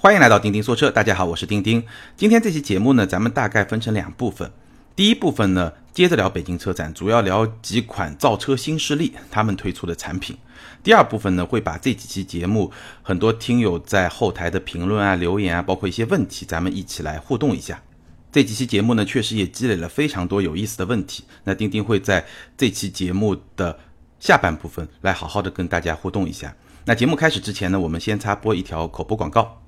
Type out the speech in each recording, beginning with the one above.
欢迎来到钉钉说车，大家好，我是钉钉。今天这期节目呢，咱们大概分成两部分。第一部分呢，接着聊北京车展，主要聊几款造车新势力他们推出的产品。第二部分呢，会把这几期节目很多听友在后台的评论啊、留言啊，包括一些问题，咱们一起来互动一下。这几期节目呢，确实也积累了非常多有意思的问题。那钉钉会在这期节目的下半部分来好好的跟大家互动一下。那节目开始之前呢，我们先插播一条口播广告。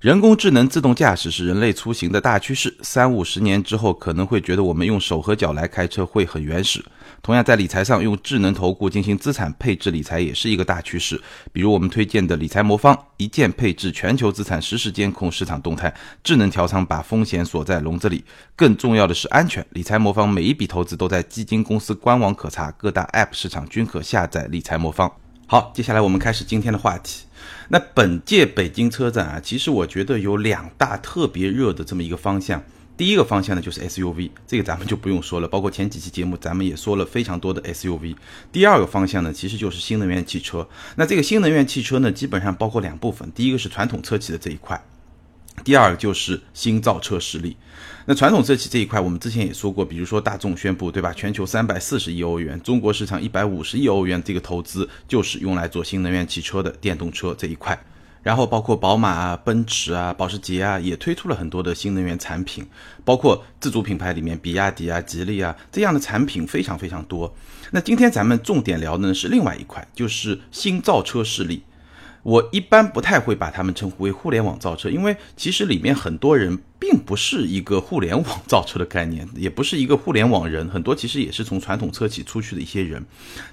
人工智能自动驾驶是人类出行的大趋势。三五十年之后，可能会觉得我们用手和脚来开车会很原始。同样，在理财上，用智能投顾进行资产配置理财也是一个大趋势。比如我们推荐的理财魔方，一键配置全球资产，实时监控市场动态，智能调仓，把风险锁在笼子里。更重要的是安全。理财魔方每一笔投资都在基金公司官网可查，各大 App 市场均可下载理财魔方。好，接下来我们开始今天的话题。那本届北京车展啊，其实我觉得有两大特别热的这么一个方向。第一个方向呢就是 SUV，这个咱们就不用说了，包括前几期节目咱们也说了非常多的 SUV。第二个方向呢，其实就是新能源汽车。那这个新能源汽车呢，基本上包括两部分，第一个是传统车企的这一块，第二个就是新造车势力。那传统车企这一块，我们之前也说过，比如说大众宣布，对吧？全球三百四十亿欧元，中国市场一百五十亿欧元，这个投资就是用来做新能源汽车的电动车这一块。然后包括宝马啊、奔驰啊、保时捷啊，也推出了很多的新能源产品，包括自主品牌里面，比亚迪啊、吉利啊这样的产品非常非常多。那今天咱们重点聊的呢是另外一块，就是新造车势力。我一般不太会把他们称呼为互联网造车，因为其实里面很多人。并不是一个互联网造车的概念，也不是一个互联网人，很多其实也是从传统车企出去的一些人，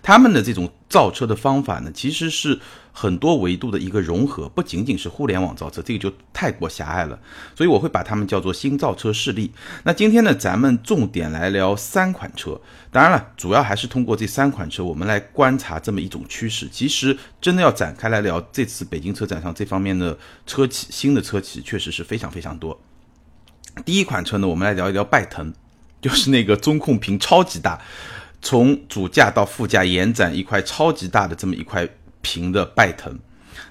他们的这种造车的方法呢，其实是很多维度的一个融合，不仅仅是互联网造车，这个就太过狭隘了，所以我会把他们叫做新造车势力。那今天呢，咱们重点来聊三款车，当然了，主要还是通过这三款车，我们来观察这么一种趋势。其实真的要展开来聊，这次北京车展上这方面的车企，新的车企确实是非常非常多。第一款车呢，我们来聊一聊拜腾，就是那个中控屏超级大，从主驾到副驾延展一块超级大的这么一块屏的拜腾。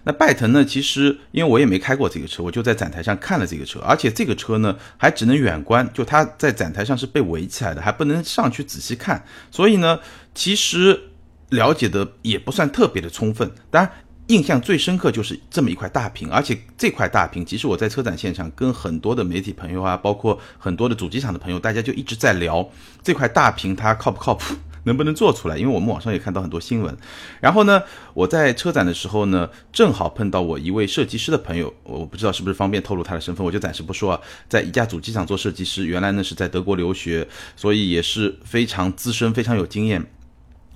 那拜腾呢，其实因为我也没开过这个车，我就在展台上看了这个车，而且这个车呢还只能远观，就它在展台上是被围起来的，还不能上去仔细看，所以呢，其实了解的也不算特别的充分。当然。印象最深刻就是这么一块大屏，而且这块大屏，其实我在车展现场跟很多的媒体朋友啊，包括很多的主机厂的朋友，大家就一直在聊这块大屏它靠不靠谱，能不能做出来？因为我们网上也看到很多新闻。然后呢，我在车展的时候呢，正好碰到我一位设计师的朋友，我不知道是不是方便透露他的身份，我就暂时不说啊。在一家主机厂做设计师，原来呢是在德国留学，所以也是非常资深、非常有经验。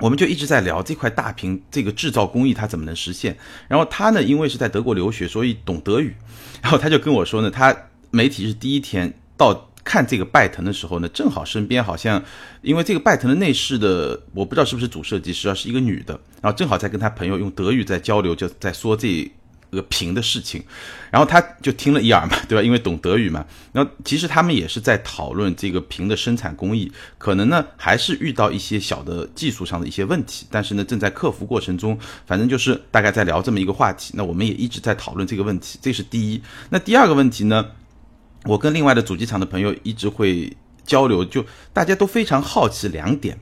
我们就一直在聊这块大屏这个制造工艺它怎么能实现。然后他呢，因为是在德国留学，所以懂德语。然后他就跟我说呢，他媒体是第一天到看这个拜腾的时候呢，正好身边好像因为这个拜腾的内饰的，我不知道是不是主设计师啊，是一个女的。然后正好在跟他朋友用德语在交流，就在说这。个屏的事情，然后他就听了一耳嘛，对吧？因为懂德语嘛。然后其实他们也是在讨论这个屏的生产工艺，可能呢还是遇到一些小的技术上的一些问题，但是呢正在克服过程中。反正就是大概在聊这么一个话题。那我们也一直在讨论这个问题，这是第一。那第二个问题呢，我跟另外的主机厂的朋友一直会交流，就大家都非常好奇两点。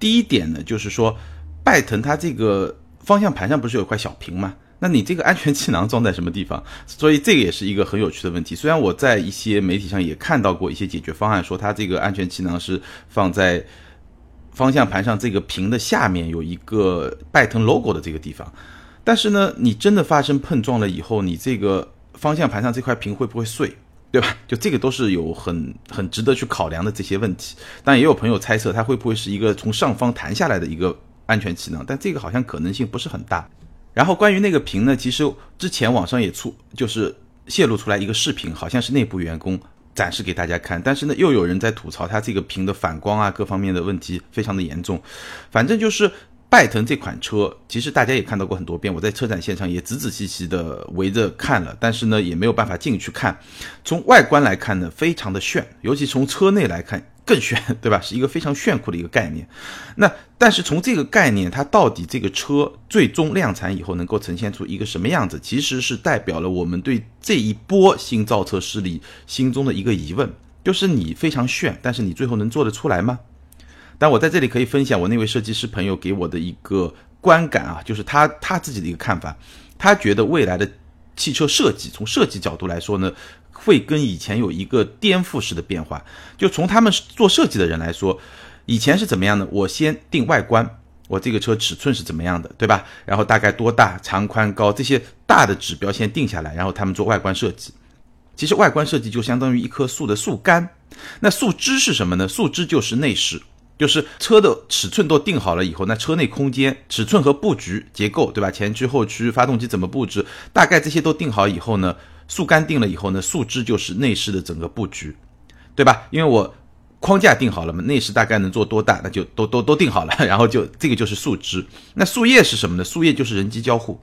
第一点呢，就是说拜腾它这个方向盘上不是有块小屏吗？那你这个安全气囊装在什么地方？所以这个也是一个很有趣的问题。虽然我在一些媒体上也看到过一些解决方案，说它这个安全气囊是放在方向盘上这个屏的下面有一个拜腾 logo 的这个地方，但是呢，你真的发生碰撞了以后，你这个方向盘上这块屏会不会碎，对吧？就这个都是有很很值得去考量的这些问题。但也有朋友猜测，它会不会是一个从上方弹下来的一个安全气囊？但这个好像可能性不是很大。然后关于那个屏呢，其实之前网上也出，就是泄露出来一个视频，好像是内部员工展示给大家看，但是呢，又有人在吐槽它这个屏的反光啊，各方面的问题非常的严重。反正就是拜腾这款车，其实大家也看到过很多遍，我在车展现场也仔仔细细的围着看了，但是呢，也没有办法进去看。从外观来看呢，非常的炫，尤其从车内来看。更炫，对吧？是一个非常炫酷的一个概念。那但是从这个概念，它到底这个车最终量产以后能够呈现出一个什么样子，其实是代表了我们对这一波新造车势力心中的一个疑问，就是你非常炫，但是你最后能做得出来吗？但我在这里可以分享我那位设计师朋友给我的一个观感啊，就是他他自己的一个看法，他觉得未来的汽车设计从设计角度来说呢。会跟以前有一个颠覆式的变化。就从他们做设计的人来说，以前是怎么样呢？我先定外观，我这个车尺寸是怎么样的，对吧？然后大概多大、长宽高这些大的指标先定下来，然后他们做外观设计。其实外观设计就相当于一棵树的树干，那树枝是什么呢？树枝就是内饰，就是车的尺寸都定好了以后，那车内空间、尺寸和布局结构，对吧？前驱、后驱、发动机怎么布置，大概这些都定好以后呢？树干定了以后呢，树枝就是内饰的整个布局，对吧？因为我框架定好了嘛，内饰大概能做多大，那就都都都定好了，然后就这个就是树枝。那树叶是什么呢？树叶就是人机交互，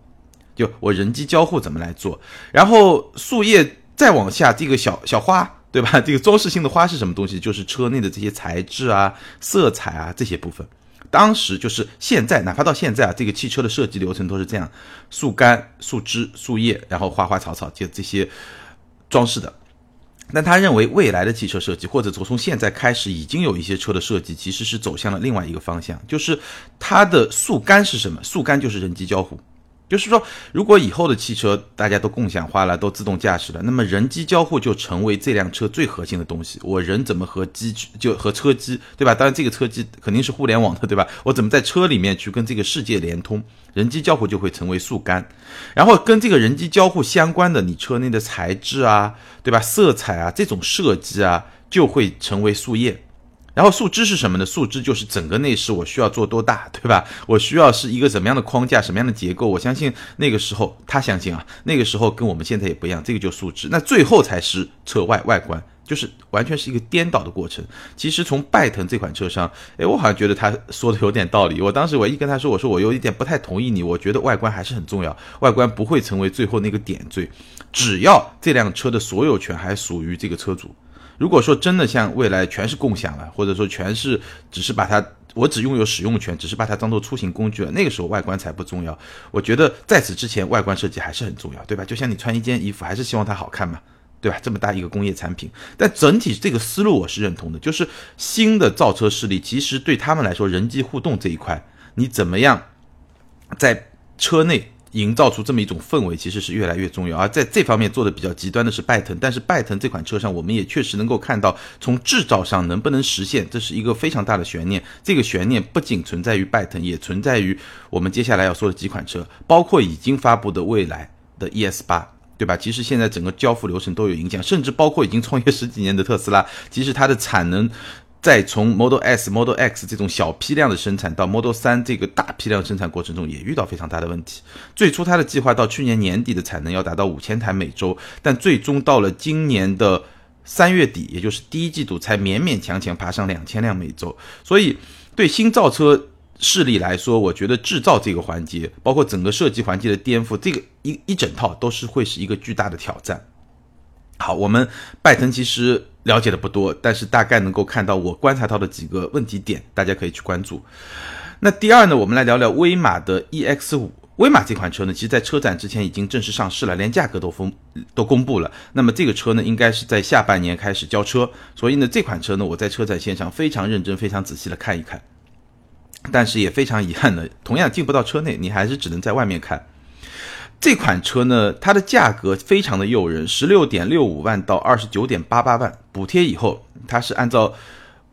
就我人机交互怎么来做？然后树叶再往下，这个小小花，对吧？这个装饰性的花是什么东西？就是车内的这些材质啊、色彩啊这些部分。当时就是现在，哪怕到现在啊，这个汽车的设计流程都是这样：树干、树枝、树叶，然后花花草草，就这些装饰的。但他认为，未来的汽车设计，或者从从现在开始，已经有一些车的设计，其实是走向了另外一个方向，就是它的树干是什么？树干就是人机交互。就是说，如果以后的汽车大家都共享化了，都自动驾驶了，那么人机交互就成为这辆车最核心的东西。我人怎么和机就和车机，对吧？当然，这个车机肯定是互联网的，对吧？我怎么在车里面去跟这个世界连通？人机交互就会成为树干，然后跟这个人机交互相关的，你车内的材质啊，对吧？色彩啊，这种设计啊，就会成为树叶。然后树枝是什么呢？树枝就是整个内饰，我需要做多大，对吧？我需要是一个怎么样的框架，什么样的结构？我相信那个时候，他相信啊，那个时候跟我们现在也不一样，这个就树枝。那最后才是车外外观，就是完全是一个颠倒的过程。其实从拜腾这款车上，哎，我好像觉得他说的有点道理。我当时唯一跟他说，我说我有一点不太同意你，我觉得外观还是很重要，外观不会成为最后那个点缀，只要这辆车的所有权还属于这个车主。如果说真的像未来全是共享了，或者说全是只是把它我只拥有使用权，只是把它当做出行工具了，那个时候外观才不重要。我觉得在此之前，外观设计还是很重要，对吧？就像你穿一件衣服，还是希望它好看嘛，对吧？这么大一个工业产品，但整体这个思路我是认同的，就是新的造车势力其实对他们来说，人机互动这一块，你怎么样在车内？营造出这么一种氛围，其实是越来越重要。而在这方面做的比较极端的是拜腾，但是拜腾这款车上，我们也确实能够看到，从制造上能不能实现，这是一个非常大的悬念。这个悬念不仅存在于拜腾，也存在于我们接下来要说的几款车，包括已经发布的未来的 ES 八，对吧？其实现在整个交付流程都有影响，甚至包括已经创业十几年的特斯拉，其实它的产能。再从 Model S、Model X 这种小批量的生产到 Model 3这个大批量生产过程中，也遇到非常大的问题。最初它的计划到去年年底的产能要达到五千台每周，但最终到了今年的三月底，也就是第一季度，才勉勉强强爬上两千辆每周。所以，对新造车势力来说，我觉得制造这个环节，包括整个设计环节的颠覆，这个一一整套都是会是一个巨大的挑战。好，我们拜腾其实。了解的不多，但是大概能够看到我观察到的几个问题点，大家可以去关注。那第二呢，我们来聊聊威马的 EX 五。威马这款车呢，其实在车展之前已经正式上市了，连价格都封都公布了。那么这个车呢，应该是在下半年开始交车。所以呢，这款车呢，我在车展现场非常认真、非常仔细的看一看。但是也非常遗憾的，同样进不到车内，你还是只能在外面看。这款车呢，它的价格非常的诱人，十六点六五万到二十九点八八万，补贴以后，它是按照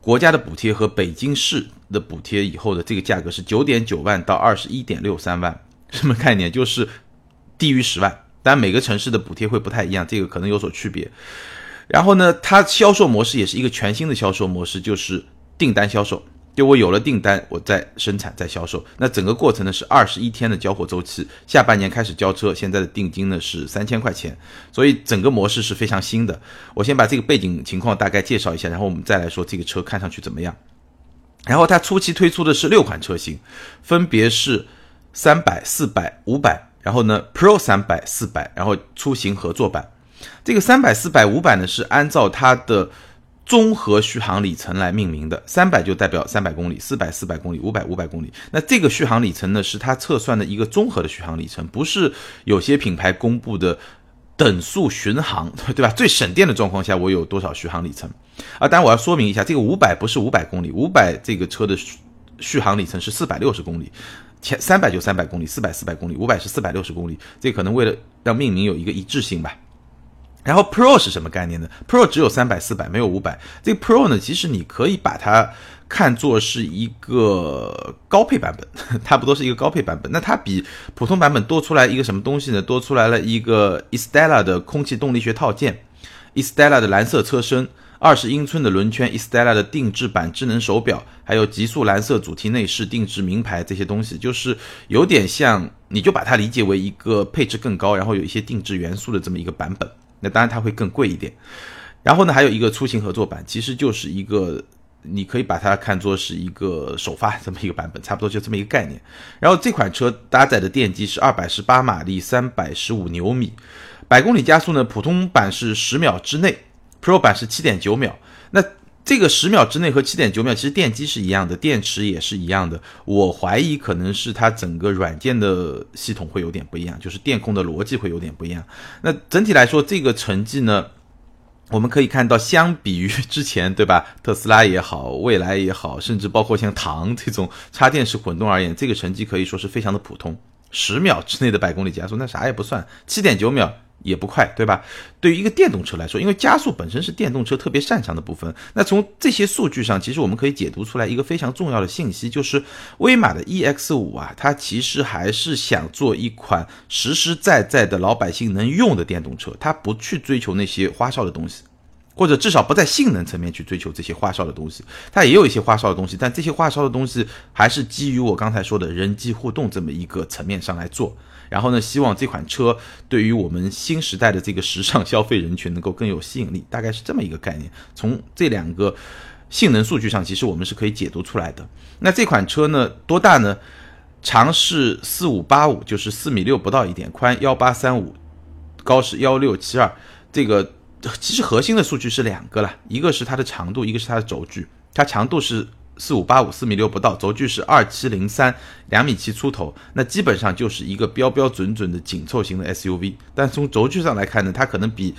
国家的补贴和北京市的补贴以后的这个价格是九点九万到二十一点六三万，什么概念？就是低于十万，但每个城市的补贴会不太一样，这个可能有所区别。然后呢，它销售模式也是一个全新的销售模式，就是订单销售。就我有了订单，我再生产再销售，那整个过程呢是二十一天的交货周期，下半年开始交车，现在的定金呢是三千块钱，所以整个模式是非常新的。我先把这个背景情况大概介绍一下，然后我们再来说这个车看上去怎么样。然后它初期推出的是六款车型，分别是三百、四百、五百，然后呢 Pro 三百、四百，然后出行合作版。这个三百、四百、五百呢是按照它的。综合续航里程来命名的，三百就代表三百公里，四百四百公里，五百五百公里。那这个续航里程呢，是它测算的一个综合的续航里程，不是有些品牌公布的等速巡航，对吧？最省电的状况下，我有多少续航里程？啊，当然我要说明一下，这个五百不是五百公里，五百这个车的续航里程是四百六十公里，前三百就三百公里，四百四百公里，五百是四百六十公里。这可能为了让命名有一个一致性吧。然后 Pro 是什么概念呢？Pro 只有三百、四百，没有五百。这个 Pro 呢，其实你可以把它看作是一个高配版本，差不多是一个高配版本。那它比普通版本多出来一个什么东西呢？多出来了一个 Estella 的空气动力学套件，Estella 的蓝色车身，二十英寸的轮圈，Estella 的定制版智能手表，还有极速蓝色主题内饰、定制名牌这些东西，就是有点像，你就把它理解为一个配置更高，然后有一些定制元素的这么一个版本。那当然它会更贵一点，然后呢，还有一个出行合作版，其实就是一个，你可以把它看作是一个首发这么一个版本，差不多就这么一个概念。然后这款车搭载的电机是二百十八马力，三百十五牛米，百公里加速呢，普通版是十秒之内，Pro 版是七点九秒。那这个十秒之内和七点九秒，其实电机是一样的，电池也是一样的。我怀疑可能是它整个软件的系统会有点不一样，就是电控的逻辑会有点不一样。那整体来说，这个成绩呢，我们可以看到，相比于之前，对吧？特斯拉也好，蔚来也好，甚至包括像唐这种插电式混动而言，这个成绩可以说是非常的普通。十秒之内的百公里加速，那啥也不算，七点九秒。也不快，对吧？对于一个电动车来说，因为加速本身是电动车特别擅长的部分。那从这些数据上，其实我们可以解读出来一个非常重要的信息，就是威马的 EX 五啊，它其实还是想做一款实实在在的老百姓能用的电动车，它不去追求那些花哨的东西。或者至少不在性能层面去追求这些花哨的东西，它也有一些花哨的东西，但这些花哨的东西还是基于我刚才说的人机互动这么一个层面上来做。然后呢，希望这款车对于我们新时代的这个时尚消费人群能够更有吸引力，大概是这么一个概念。从这两个性能数据上，其实我们是可以解读出来的。那这款车呢，多大呢？长是四五八五，就是四米六不到一点，宽幺八三五，高是幺六七二，这个。其实核心的数据是两个了，一个是它的长度，一个是它的轴距。它长度是四五八五，四米六不到，轴距是二七零三，两米七出头。那基本上就是一个标标准准的紧凑型的 SUV。但从轴距上来看呢，它可能比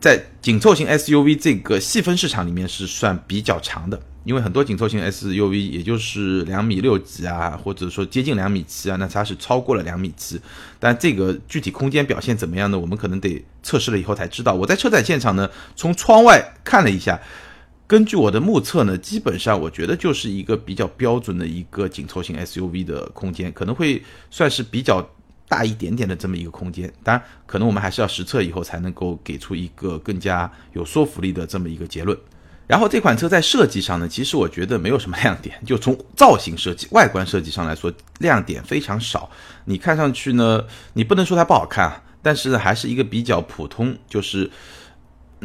在紧凑型 SUV 这个细分市场里面是算比较长的。因为很多紧凑型 SUV 也就是两米六几啊，或者说接近两米七啊，那它是超过了两米七。但这个具体空间表现怎么样呢？我们可能得测试了以后才知道。我在车展现场呢，从窗外看了一下，根据我的目测呢，基本上我觉得就是一个比较标准的一个紧凑型 SUV 的空间，可能会算是比较大一点点的这么一个空间。当然，可能我们还是要实测以后才能够给出一个更加有说服力的这么一个结论。然后这款车在设计上呢，其实我觉得没有什么亮点，就从造型设计、外观设计上来说，亮点非常少。你看上去呢，你不能说它不好看啊，但是，还是一个比较普通，就是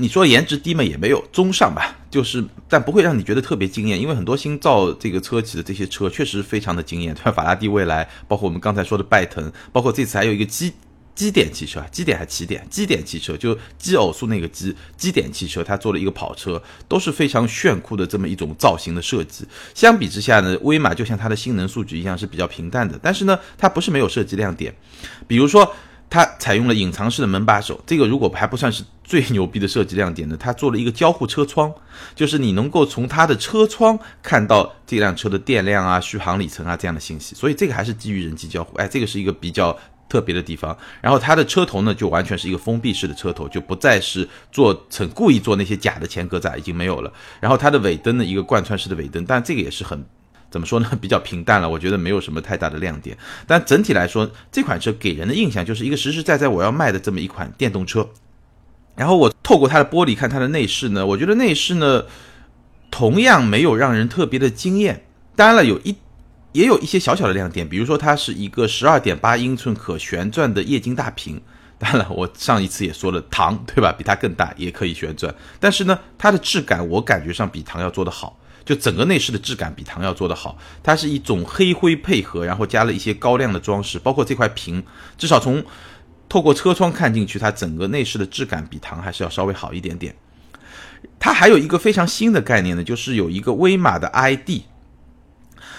你说颜值低嘛也没有，中上吧，就是但不会让你觉得特别惊艳，因为很多新造这个车企的这些车确实非常的惊艳，像 法拉第、未来，包括我们刚才说的拜腾，包括这次还有一个基。基点汽车，基点还起点？基点汽车就基偶数那个基，基点汽车，它做了一个跑车，都是非常炫酷的这么一种造型的设计。相比之下呢，威马就像它的性能数据一样是比较平淡的，但是呢，它不是没有设计亮点，比如说它采用了隐藏式的门把手，这个如果还不算是最牛逼的设计亮点呢，它做了一个交互车窗，就是你能够从它的车窗看到这辆车的电量啊、续航里程啊这样的信息，所以这个还是基于人机交互。哎，这个是一个比较。特别的地方，然后它的车头呢，就完全是一个封闭式的车头，就不再是做成故意做那些假的前格栅，已经没有了。然后它的尾灯呢，一个贯穿式的尾灯，但这个也是很怎么说呢，比较平淡了，我觉得没有什么太大的亮点。但整体来说，这款车给人的印象就是一个实实在在我要卖的这么一款电动车。然后我透过它的玻璃看它的内饰呢，我觉得内饰呢，同样没有让人特别的惊艳。当然了，有一。也有一些小小的亮点，比如说它是一个十二点八英寸可旋转的液晶大屏。当然了，我上一次也说了，唐对吧？比它更大，也可以旋转。但是呢，它的质感我感觉上比唐要做得好，就整个内饰的质感比唐要做得好。它是一种黑灰配合，然后加了一些高亮的装饰，包括这块屏，至少从透过车窗看进去，它整个内饰的质感比唐还是要稍微好一点点。它还有一个非常新的概念呢，就是有一个威马的 ID，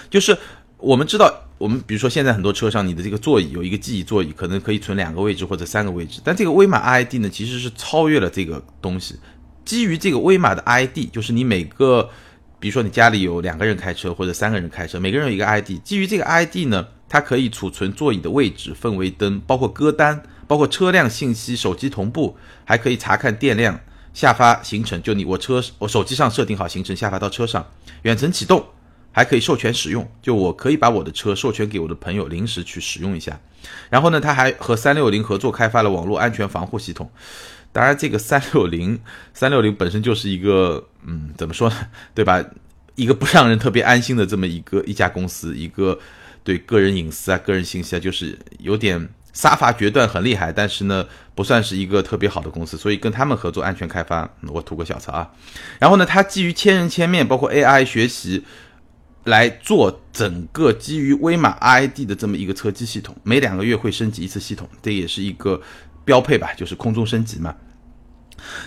就是我们知道。我们比如说，现在很多车上，你的这个座椅有一个记忆座椅，可能可以存两个位置或者三个位置。但这个威马 ID 呢，其实是超越了这个东西。基于这个威马的 ID，就是你每个，比如说你家里有两个人开车或者三个人开车，每个人有一个 ID。基于这个 ID 呢，它可以储存座椅的位置、氛围灯，包括歌单，包括车辆信息、手机同步，还可以查看电量、下发行程。就你我车我手机上设定好行程，下发到车上，远程启动。还可以授权使用，就我可以把我的车授权给我的朋友临时去使用一下。然后呢，他还和三六零合作开发了网络安全防护系统。当然，这个三六零三六零本身就是一个，嗯，怎么说呢，对吧？一个不让人特别安心的这么一个一家公司，一个对个人隐私啊、个人信息啊，就是有点杀伐决断，很厉害。但是呢，不算是一个特别好的公司，所以跟他们合作安全开发，我吐个小槽啊。然后呢，它基于千人千面，包括 AI 学习。来做整个基于威马 ID 的这么一个车机系统，每两个月会升级一次系统，这也是一个标配吧，就是空中升级嘛。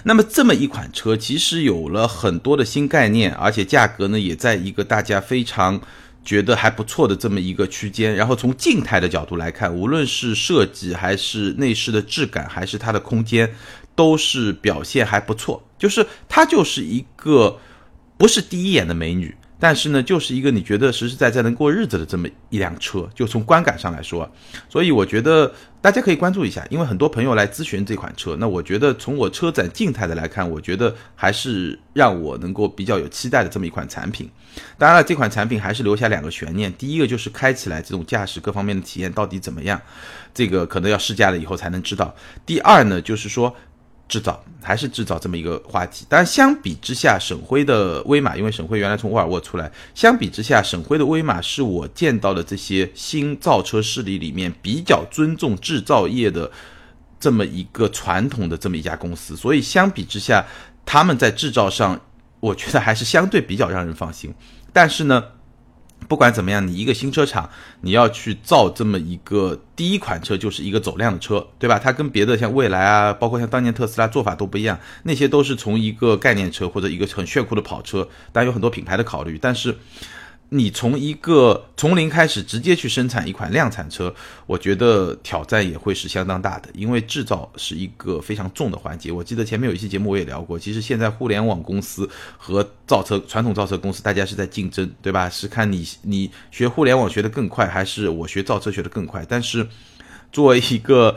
那么这么一款车，其实有了很多的新概念，而且价格呢也在一个大家非常觉得还不错的这么一个区间。然后从静态的角度来看，无论是设计还是内饰的质感，还是它的空间，都是表现还不错。就是它就是一个不是第一眼的美女。但是呢，就是一个你觉得实实在在能过日子的这么一辆车，就从观感上来说，所以我觉得大家可以关注一下，因为很多朋友来咨询这款车。那我觉得从我车展静态的来看，我觉得还是让我能够比较有期待的这么一款产品。当然了，这款产品还是留下两个悬念，第一个就是开起来这种驾驶各方面的体验到底怎么样，这个可能要试驾了以后才能知道。第二呢，就是说。制造还是制造这么一个话题，但相比之下，沈辉的威马，因为沈辉原来从沃尔沃出来，相比之下，沈辉的威马是我见到的这些新造车势力里面比较尊重制造业的这么一个传统的这么一家公司，所以相比之下，他们在制造上，我觉得还是相对比较让人放心。但是呢。不管怎么样，你一个新车厂，你要去造这么一个第一款车，就是一个走量的车，对吧？它跟别的像蔚来啊，包括像当年特斯拉做法都不一样，那些都是从一个概念车或者一个很炫酷的跑车，当然有很多品牌的考虑，但是。你从一个从零开始直接去生产一款量产车，我觉得挑战也会是相当大的，因为制造是一个非常重的环节。我记得前面有一期节目我也聊过，其实现在互联网公司和造车传统造车公司大家是在竞争，对吧？是看你你学互联网学得更快，还是我学造车学得更快？但是作为一个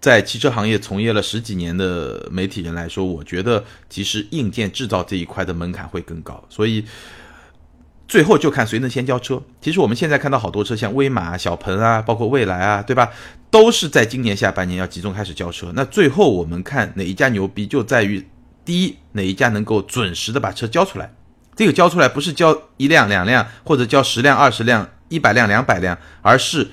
在汽车行业从业了十几年的媒体人来说，我觉得其实硬件制造这一块的门槛会更高，所以。最后就看谁能先交车。其实我们现在看到好多车，像威马、小鹏啊，包括蔚来啊，对吧？都是在今年下半年要集中开始交车。那最后我们看哪一家牛逼，就在于第一，哪一家能够准时的把车交出来。这个交出来不是交一辆、两辆，或者交十辆、二十辆、一百辆、两百辆，而是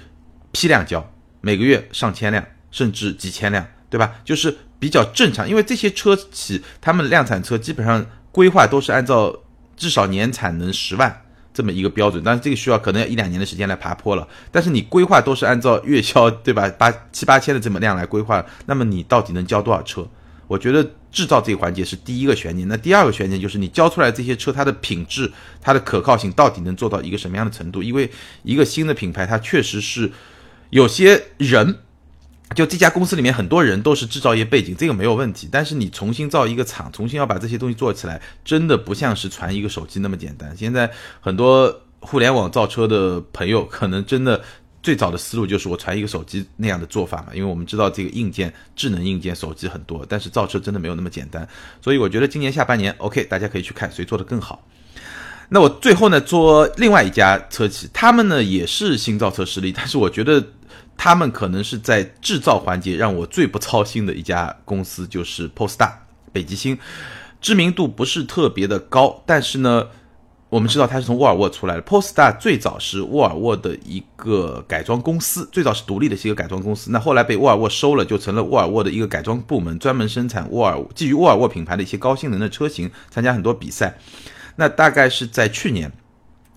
批量交，每个月上千辆，甚至几千辆，对吧？就是比较正常，因为这些车企他们量产车基本上规划都是按照至少年产能十万。这么一个标准，但是这个需要可能要一两年的时间来爬坡了。但是你规划都是按照月销，对吧？八七八千的这么量来规划，那么你到底能交多少车？我觉得制造这个环节是第一个悬念。那第二个悬念就是你交出来这些车，它的品质、它的可靠性到底能做到一个什么样的程度？因为一个新的品牌，它确实是有些人。就这家公司里面很多人都是制造业背景，这个没有问题。但是你重新造一个厂，重新要把这些东西做起来，真的不像是传一个手机那么简单。现在很多互联网造车的朋友，可能真的最早的思路就是我传一个手机那样的做法嘛。因为我们知道这个硬件、智能硬件手机很多，但是造车真的没有那么简单。所以我觉得今年下半年，OK，大家可以去看谁做的更好。那我最后呢，做另外一家车企，他们呢也是新造车势力，但是我觉得。他们可能是在制造环节让我最不操心的一家公司，就是 Polestar 北极星，知名度不是特别的高，但是呢，我们知道它是从沃尔沃出来的。Polestar 最早是沃尔沃的一个改装公司，最早是独立的一个改装公司，那后来被沃尔沃收了，就成了沃尔沃的一个改装部门，专门生产沃尔基于沃尔沃品牌的一些高性能的车型，参加很多比赛。那大概是在去年。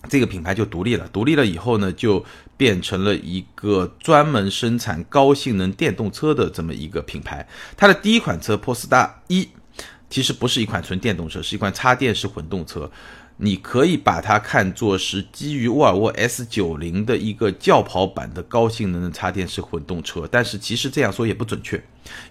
这个品牌就独立了，独立了以后呢，就变成了一个专门生产高性能电动车的这么一个品牌。它的第一款车 Polestar 一，其实不是一款纯电动车，是一款插电式混动车。你可以把它看作是基于沃尔沃 S90 的一个轿跑版的高性能的插电式混动车，但是其实这样说也不准确，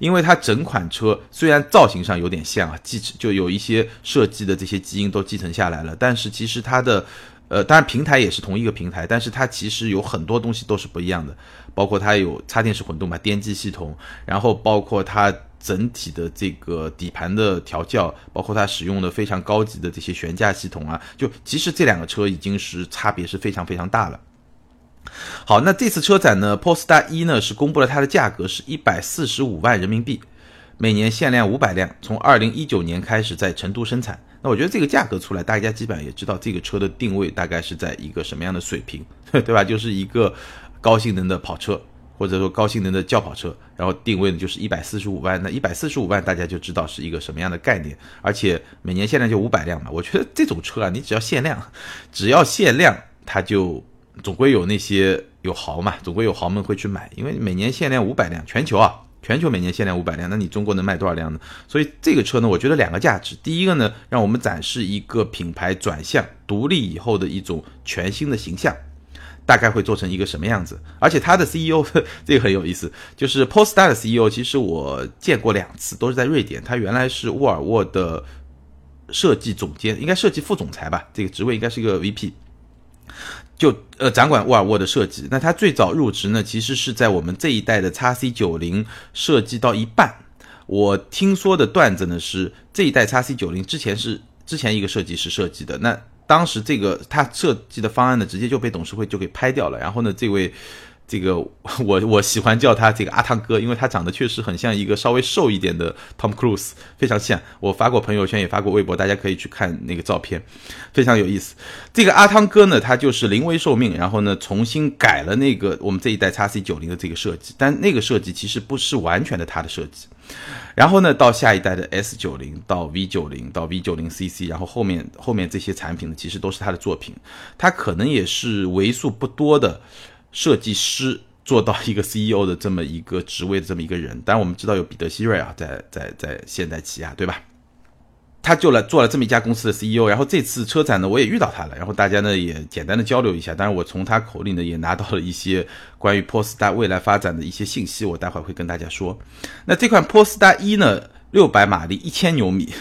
因为它整款车虽然造型上有点像啊，继就有一些设计的这些基因都继承下来了，但是其实它的，呃，当然平台也是同一个平台，但是它其实有很多东西都是不一样的，包括它有插电式混动嘛，电机系统，然后包括它。整体的这个底盘的调教，包括它使用的非常高级的这些悬架系统啊，就其实这两个车已经是差别是非常非常大了。好，那这次车展呢，Polestar 一呢是公布了它的价格是一百四十五万人民币，每年限量五百辆，从二零一九年开始在成都生产。那我觉得这个价格出来，大家基本上也知道这个车的定位大概是在一个什么样的水平，对吧？就是一个高性能的跑车。或者说高性能的轿跑车，然后定位呢就是一百四十五万，那一百四十五万大家就知道是一个什么样的概念，而且每年限量就五百辆嘛。我觉得这种车啊，你只要限量，只要限量，它就总归有那些有豪嘛，总归有豪们会去买，因为每年限量五百辆，全球啊，全球每年限量五百辆，那你中国能卖多少辆呢？所以这个车呢，我觉得两个价值，第一个呢，让我们展示一个品牌转向独立以后的一种全新的形象。大概会做成一个什么样子？而且它的 CEO 这个很有意思，就是 Polestar 的 CEO，其实我见过两次，都是在瑞典。他原来是沃尔沃的设计总监，应该设计副总裁吧，这个职位应该是一个 VP，就呃掌管沃尔沃的设计。那他最早入职呢，其实是在我们这一代的叉 C 九零设计到一半。我听说的段子呢是，这一代叉 C 九零之前是之前一个设计师设计的，那。当时这个他设计的方案呢，直接就被董事会就给拍掉了。然后呢，这位。这个 我我喜欢叫他这个阿汤哥，因为他长得确实很像一个稍微瘦一点的 Tom Cruise，非常像。我发过朋友圈，也发过微博，大家可以去看那个照片，非常有意思。这个阿汤哥呢，他就是临危受命，然后呢重新改了那个我们这一代 x C 九零的这个设计，但那个设计其实不是完全的他的设计。然后呢，到下一代的 S 九零到 V 九零到 V 九零 CC，然后后面后面这些产品呢，其实都是他的作品。他可能也是为数不多的。设计师做到一个 CEO 的这么一个职位的这么一个人，当然我们知道有彼得希瑞啊，在在在现代起亚，对吧？他就来做了这么一家公司的 CEO，然后这次车展呢，我也遇到他了，然后大家呢也简单的交流一下，当然我从他口里呢也拿到了一些关于 p o s t a 未来发展的一些信息，我待会儿会跟大家说。那这款 p o s t a 一呢，六百马力，一千牛米。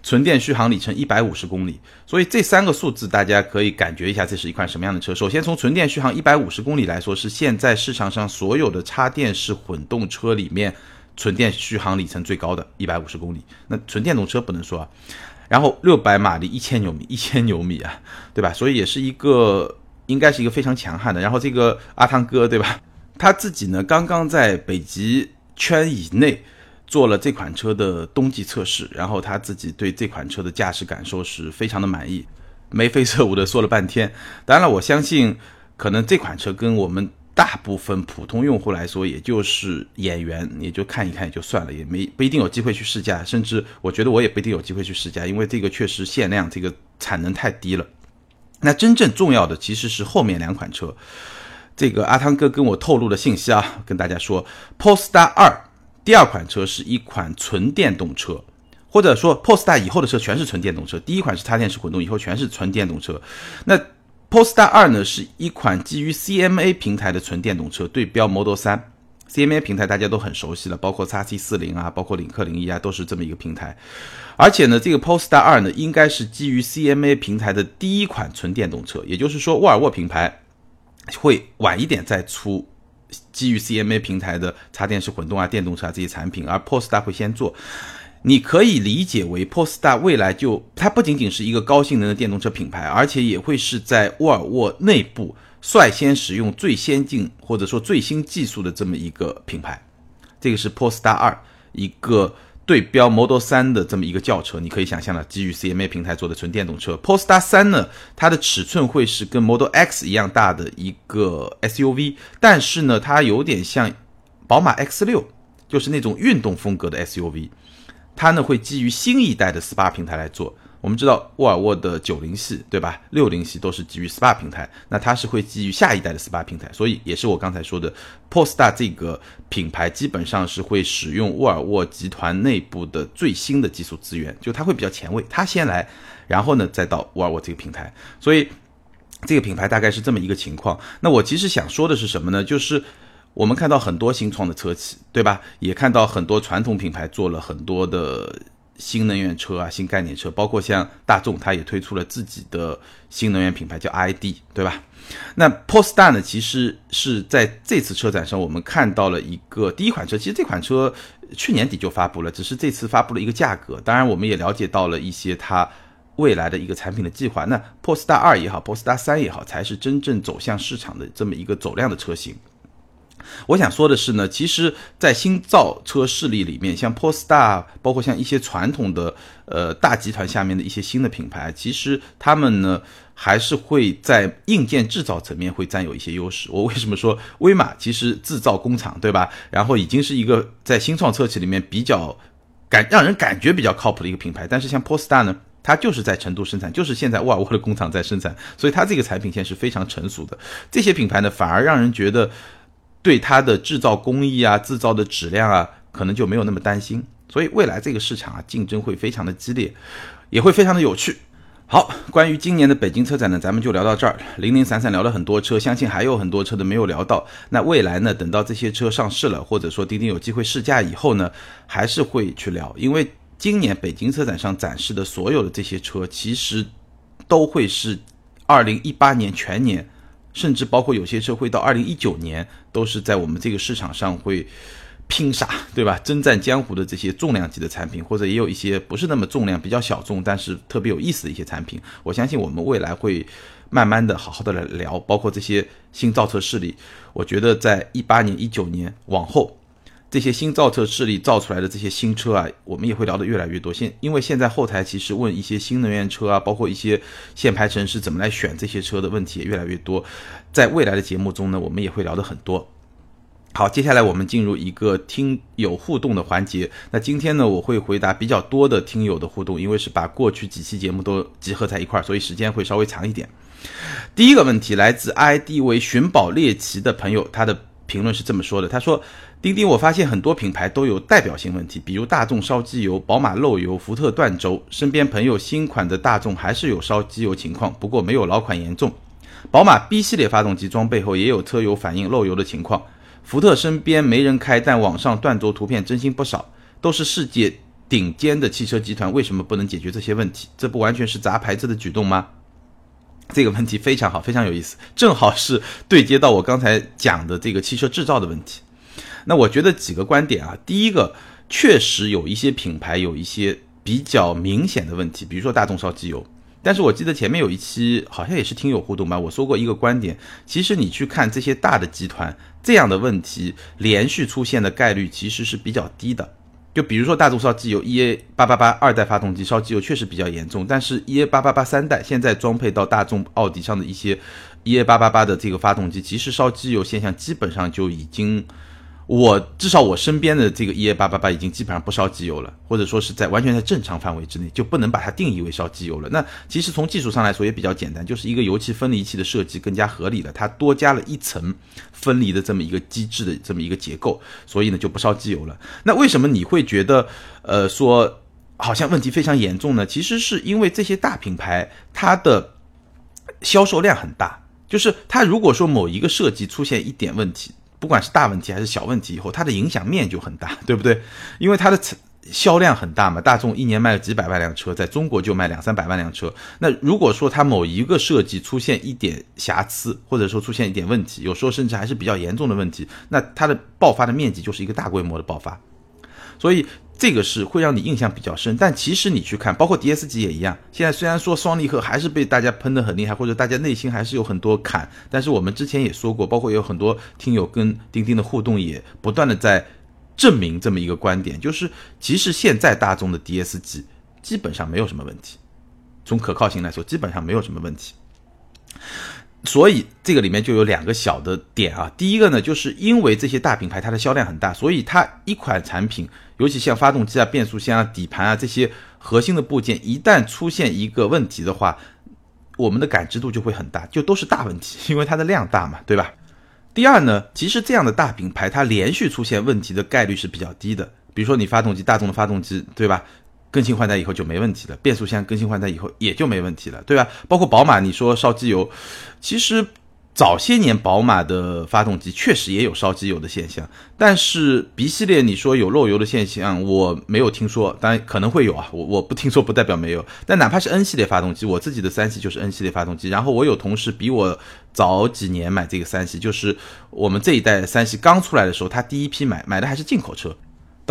纯电续航里程一百五十公里，所以这三个数字大家可以感觉一下，这是一款什么样的车。首先从纯电续航一百五十公里来说，是现在市场上所有的插电式混动车里面纯电续航里程最高的，一百五十公里。那纯电动车不能说啊。然后六百马力，一千牛米，一千牛米啊，对吧？所以也是一个应该是一个非常强悍的。然后这个阿汤哥，对吧？他自己呢，刚刚在北极圈以内。做了这款车的冬季测试，然后他自己对这款车的驾驶感受是非常的满意，眉飞色舞的说了半天。当然了，我相信可能这款车跟我们大部分普通用户来说，也就是眼缘，也就看一看也就算了，也没不一定有机会去试驾，甚至我觉得我也不一定有机会去试驾，因为这个确实限量，这个产能太低了。那真正重要的其实是后面两款车，这个阿汤哥跟我透露的信息啊，跟大家说，Polestar 二。第二款车是一款纯电动车，或者说 Polestar 以后的车全是纯电动车。第一款是插电式混动，以后全是纯电动车。那 Polestar 二呢，是一款基于 CMA 平台的纯电动车，对标 Model 三。CMA 平台大家都很熟悉了，包括 x C 四零啊，包括领克零一啊，都是这么一个平台。而且呢，这个 Polestar 二呢，应该是基于 CMA 平台的第一款纯电动车，也就是说，沃尔沃品牌会晚一点再出。基于 CMA 平台的插电式混动啊、电动车啊这些产品，而 Polestar 会先做，你可以理解为 Polestar 未来就它不仅仅是一个高性能的电动车品牌，而且也会是在沃尔沃内部率先使用最先进或者说最新技术的这么一个品牌。这个是 Polestar 二一个。对标 Model 3的这么一个轿车，你可以想象了，基于 CMA 平台做的纯电动车。Polestar 3呢，它的尺寸会是跟 Model X 一样大的一个 SUV，但是呢，它有点像宝马 X6，就是那种运动风格的 SUV。它呢会基于新一代的 SPA 平台来做。我们知道沃尔沃的九零系，对吧？六零系都是基于 SPA 平台，那它是会基于下一代的 SPA 平台，所以也是我刚才说的，Polestar 这个品牌基本上是会使用沃尔沃集团内部的最新的技术资源，就它会比较前卫，它先来，然后呢再到沃尔沃这个平台，所以这个品牌大概是这么一个情况。那我其实想说的是什么呢？就是我们看到很多新创的车企，对吧？也看到很多传统品牌做了很多的。新能源车啊，新概念车，包括像大众，它也推出了自己的新能源品牌，叫 ID，对吧？那 Polestar 呢，其实是在这次车展上，我们看到了一个第一款车。其实这款车去年底就发布了，只是这次发布了一个价格。当然，我们也了解到了一些它未来的一个产品的计划。那 Polestar 二也好，Polestar 三也好，才是真正走向市场的这么一个走量的车型。我想说的是呢，其实，在新造车势力里面，像 Polestar，包括像一些传统的呃大集团下面的一些新的品牌，其实他们呢还是会在硬件制造层面会占有一些优势。我为什么说威马其实制造工厂，对吧？然后已经是一个在新创车企里面比较感让人感觉比较靠谱的一个品牌，但是像 Polestar 呢，它就是在成都生产，就是现在沃尔沃的工厂在生产，所以它这个产品线是非常成熟的。这些品牌呢，反而让人觉得。对它的制造工艺啊、制造的质量啊，可能就没有那么担心，所以未来这个市场啊，竞争会非常的激烈，也会非常的有趣。好，关于今年的北京车展呢，咱们就聊到这儿，零零散散聊了很多车，相信还有很多车都没有聊到。那未来呢，等到这些车上市了，或者说钉钉有机会试驾以后呢，还是会去聊，因为今年北京车展上展示的所有的这些车，其实都会是二零一八年全年。甚至包括有些车会到二零一九年，都是在我们这个市场上会拼杀，对吧？征战江湖的这些重量级的产品，或者也有一些不是那么重量、比较小众，但是特别有意思的一些产品。我相信我们未来会慢慢的好好的来聊，包括这些新造车势力。我觉得在一八年、一九年往后。这些新造车势力造出来的这些新车啊，我们也会聊得越来越多。现因为现在后台其实问一些新能源车啊，包括一些限牌城市怎么来选这些车的问题也越来越多。在未来的节目中呢，我们也会聊得很多。好，接下来我们进入一个听友互动的环节。那今天呢，我会回答比较多的听友的互动，因为是把过去几期节目都集合在一块儿，所以时间会稍微长一点。第一个问题来自 ID 为寻宝猎奇的朋友，他的评论是这么说的：他说。钉钉，我发现很多品牌都有代表性问题，比如大众烧机油、宝马漏油、福特断轴。身边朋友新款的大众还是有烧机油情况，不过没有老款严重。宝马 B 系列发动机装备后也有车友反映漏油的情况。福特身边没人开，但网上断轴图片真心不少，都是世界顶尖的汽车集团，为什么不能解决这些问题？这不完全是砸牌子的举动吗？这个问题非常好，非常有意思，正好是对接到我刚才讲的这个汽车制造的问题。那我觉得几个观点啊，第一个确实有一些品牌有一些比较明显的问题，比如说大众烧机油。但是我记得前面有一期好像也是听友互动吧，我说过一个观点，其实你去看这些大的集团，这样的问题连续出现的概率其实是比较低的。就比如说大众烧机油，EA 八八八二代发动机烧机油确实比较严重，但是 EA 八八八三代现在装配到大众奥迪上的一些 EA 八八八的这个发动机，其实烧机油现象基本上就已经。我至少我身边的这个 EA 八八八已经基本上不烧机油了，或者说是在完全在正常范围之内，就不能把它定义为烧机油了。那其实从技术上来说也比较简单，就是一个油气分离器的设计更加合理了，它多加了一层分离的这么一个机制的这么一个结构，所以呢就不烧机油了。那为什么你会觉得呃说好像问题非常严重呢？其实是因为这些大品牌它的销售量很大，就是它如果说某一个设计出现一点问题。不管是大问题还是小问题，以后它的影响面就很大，对不对？因为它的销量很大嘛，大众一年卖了几百万辆车，在中国就卖两三百万辆车。那如果说它某一个设计出现一点瑕疵，或者说出现一点问题，有时候甚至还是比较严重的问题，那它的爆发的面积就是一个大规模的爆发。所以这个是会让你印象比较深，但其实你去看，包括 D S 级也一样。现在虽然说双离合还是被大家喷得很厉害，或者大家内心还是有很多坎，但是我们之前也说过，包括有很多听友跟钉钉的互动也不断的在证明这么一个观点，就是其实现在大众的 D S 级基本上没有什么问题，从可靠性来说基本上没有什么问题。所以这个里面就有两个小的点啊，第一个呢，就是因为这些大品牌它的销量很大，所以它一款产品，尤其像发动机啊、变速箱啊、底盘啊这些核心的部件一旦出现一个问题的话，我们的感知度就会很大，就都是大问题，因为它的量大嘛，对吧？第二呢，其实这样的大品牌它连续出现问题的概率是比较低的。比如说你发动机，大众的发动机，对吧？更新换代以后就没问题了，变速箱更新换代以后也就没问题了，对吧？包括宝马，你说烧机油，其实。早些年，宝马的发动机确实也有烧机油的现象，但是 B 系列你说有漏油的现象，我没有听说，当然可能会有啊，我我不听说不代表没有。但哪怕是 N 系列发动机，我自己的三系就是 N 系列发动机，然后我有同事比我早几年买这个三系，就是我们这一代三系刚出来的时候，他第一批买买的还是进口车。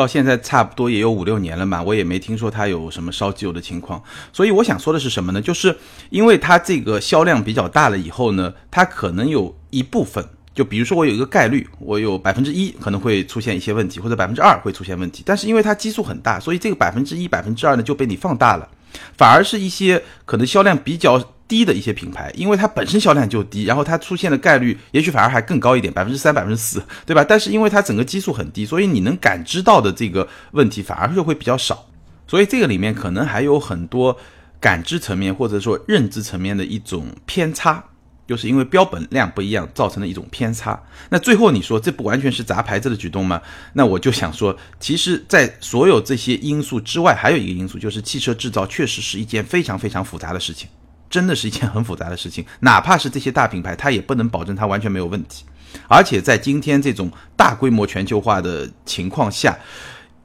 到现在差不多也有五六年了嘛，我也没听说它有什么烧机油的情况，所以我想说的是什么呢？就是因为它这个销量比较大了以后呢，它可能有一部分，就比如说我有一个概率，我有百分之一可能会出现一些问题，或者百分之二会出现问题，但是因为它基数很大，所以这个百分之一、百分之二呢就被你放大了，反而是一些可能销量比较。低的一些品牌，因为它本身销量就低，然后它出现的概率也许反而还更高一点，百分之三、百分之四，对吧？但是因为它整个基数很低，所以你能感知到的这个问题反而就会比较少。所以这个里面可能还有很多感知层面或者说认知层面的一种偏差，就是因为标本量不一样造成的一种偏差。那最后你说这不完全是砸牌子的举动吗？那我就想说，其实，在所有这些因素之外，还有一个因素就是汽车制造确实是一件非常非常复杂的事情。真的是一件很复杂的事情，哪怕是这些大品牌，它也不能保证它完全没有问题。而且在今天这种大规模全球化的情况下，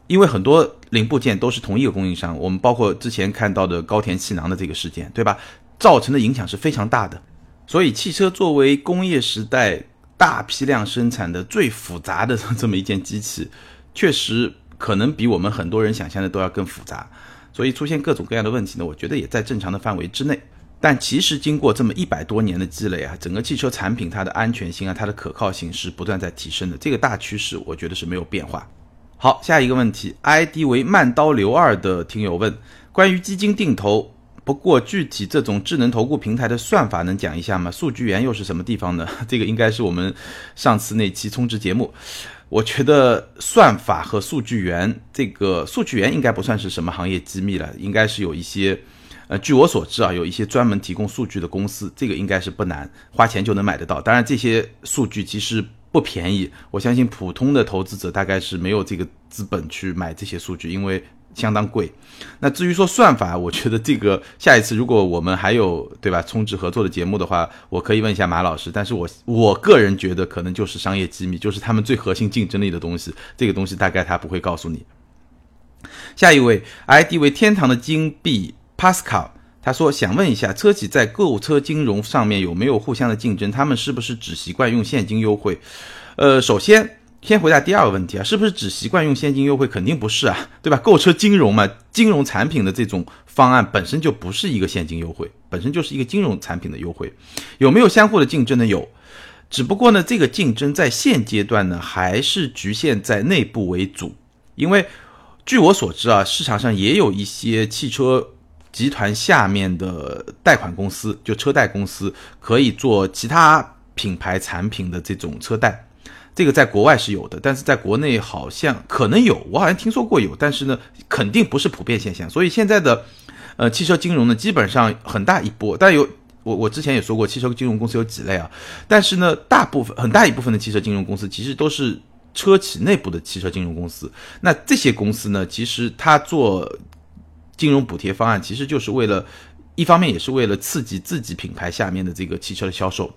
因为很多零部件都是同一个供应商，我们包括之前看到的高田气囊的这个事件，对吧？造成的影响是非常大的。所以，汽车作为工业时代大批量生产的最复杂的这么一件机器，确实可能比我们很多人想象的都要更复杂。所以，出现各种各样的问题呢，我觉得也在正常的范围之内。但其实经过这么一百多年的积累啊，整个汽车产品它的安全性啊，它的可靠性是不断在提升的。这个大趋势我觉得是没有变化。好，下一个问题，ID 为慢刀刘二的听友问，关于基金定投，不过具体这种智能投顾平台的算法能讲一下吗？数据源又是什么地方呢？这个应该是我们上次那期充值节目。我觉得算法和数据源，这个数据源应该不算是什么行业机密了，应该是有一些。呃，据我所知啊，有一些专门提供数据的公司，这个应该是不难，花钱就能买得到。当然，这些数据其实不便宜，我相信普通的投资者大概是没有这个资本去买这些数据，因为相当贵。那至于说算法，我觉得这个下一次如果我们还有对吧充值合作的节目的话，我可以问一下马老师。但是我我个人觉得可能就是商业机密，就是他们最核心竞争力的东西，这个东西大概他不会告诉你。下一位，ID 为天堂的金币。Pascal，他说想问一下，车企在购车金融上面有没有互相的竞争？他们是不是只习惯用现金优惠？呃，首先先回答第二个问题啊，是不是只习惯用现金优惠？肯定不是啊，对吧？购车金融嘛，金融产品的这种方案本身就不是一个现金优惠，本身就是一个金融产品的优惠。有没有相互的竞争呢？有，只不过呢，这个竞争在现阶段呢，还是局限在内部为主。因为据我所知啊，市场上也有一些汽车。集团下面的贷款公司，就车贷公司，可以做其他品牌产品的这种车贷，这个在国外是有的，但是在国内好像可能有，我好像听说过有，但是呢，肯定不是普遍现象。所以现在的，呃，汽车金融呢，基本上很大一波，但有我我之前也说过，汽车金融公司有几类啊，但是呢，大部分很大一部分的汽车金融公司其实都是车企内部的汽车金融公司，那这些公司呢，其实它做。金融补贴方案其实就是为了，一方面也是为了刺激自己品牌下面的这个汽车的销售，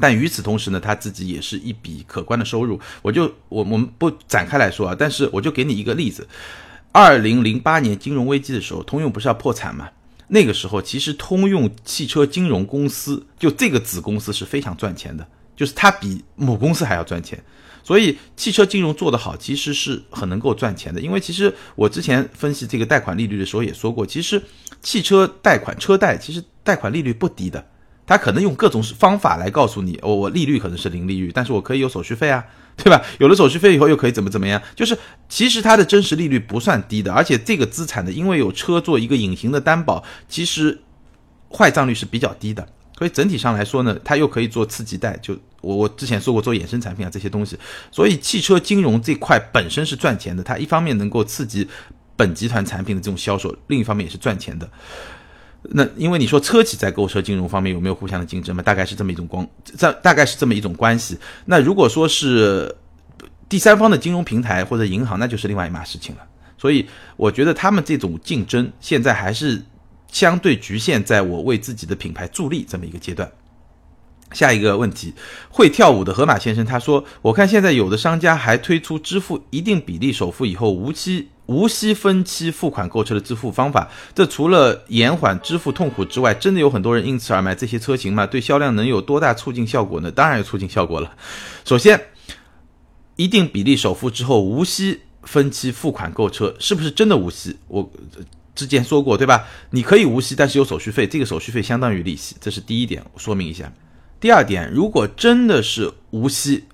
但与此同时呢，他自己也是一笔可观的收入。我就我我们不展开来说啊，但是我就给你一个例子：二零零八年金融危机的时候，通用不是要破产吗？那个时候其实通用汽车金融公司就这个子公司是非常赚钱的，就是它比母公司还要赚钱。所以汽车金融做得好，其实是很能够赚钱的。因为其实我之前分析这个贷款利率的时候也说过，其实汽车贷款车贷其实贷款利率不低的。他可能用各种方法来告诉你，我我利率可能是零利率，但是我可以有手续费啊，对吧？有了手续费以后又可以怎么怎么样？就是其实它的真实利率不算低的，而且这个资产的，因为有车做一个隐形的担保，其实坏账率是比较低的。所以整体上来说呢，它又可以做次级贷，就我我之前说过做衍生产品啊这些东西，所以汽车金融这块本身是赚钱的，它一方面能够刺激本集团产品的这种销售，另一方面也是赚钱的。那因为你说车企在购车金融方面有没有互相的竞争嘛？大概是这么一种光，这大概是这么一种关系。那如果说是第三方的金融平台或者银行，那就是另外一码事情了。所以我觉得他们这种竞争现在还是相对局限在我为自己的品牌助力这么一个阶段。下一个问题，会跳舞的河马先生他说：“我看现在有的商家还推出支付一定比例首付以后无期无息分期付款购车的支付方法，这除了延缓支付痛苦之外，真的有很多人因此而买这些车型吗？对销量能有多大促进效果呢？当然有促进效果了。首先，一定比例首付之后无息分期付款购车，是不是真的无息？我之前说过对吧？你可以无息，但是有手续费，这个手续费相当于利息，这是第一点，我说明一下。”第二点，如果真的是无息、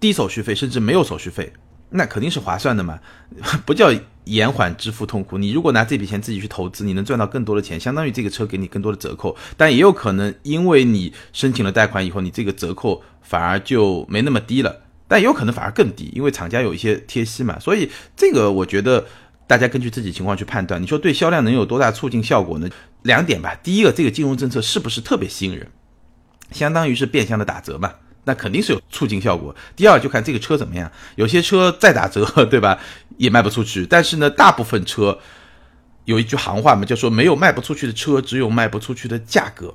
低手续费，甚至没有手续费，那肯定是划算的嘛，不叫延缓支付痛苦。你如果拿这笔钱自己去投资，你能赚到更多的钱，相当于这个车给你更多的折扣。但也有可能，因为你申请了贷款以后，你这个折扣反而就没那么低了，但也有可能反而更低，因为厂家有一些贴息嘛。所以这个我觉得大家根据自己情况去判断。你说对销量能有多大促进效果呢？两点吧，第一个，这个金融政策是不是特别吸引人？相当于是变相的打折嘛，那肯定是有促进效果。第二就看这个车怎么样，有些车再打折，对吧，也卖不出去。但是呢，大部分车有一句行话嘛，就说没有卖不出去的车，只有卖不出去的价格，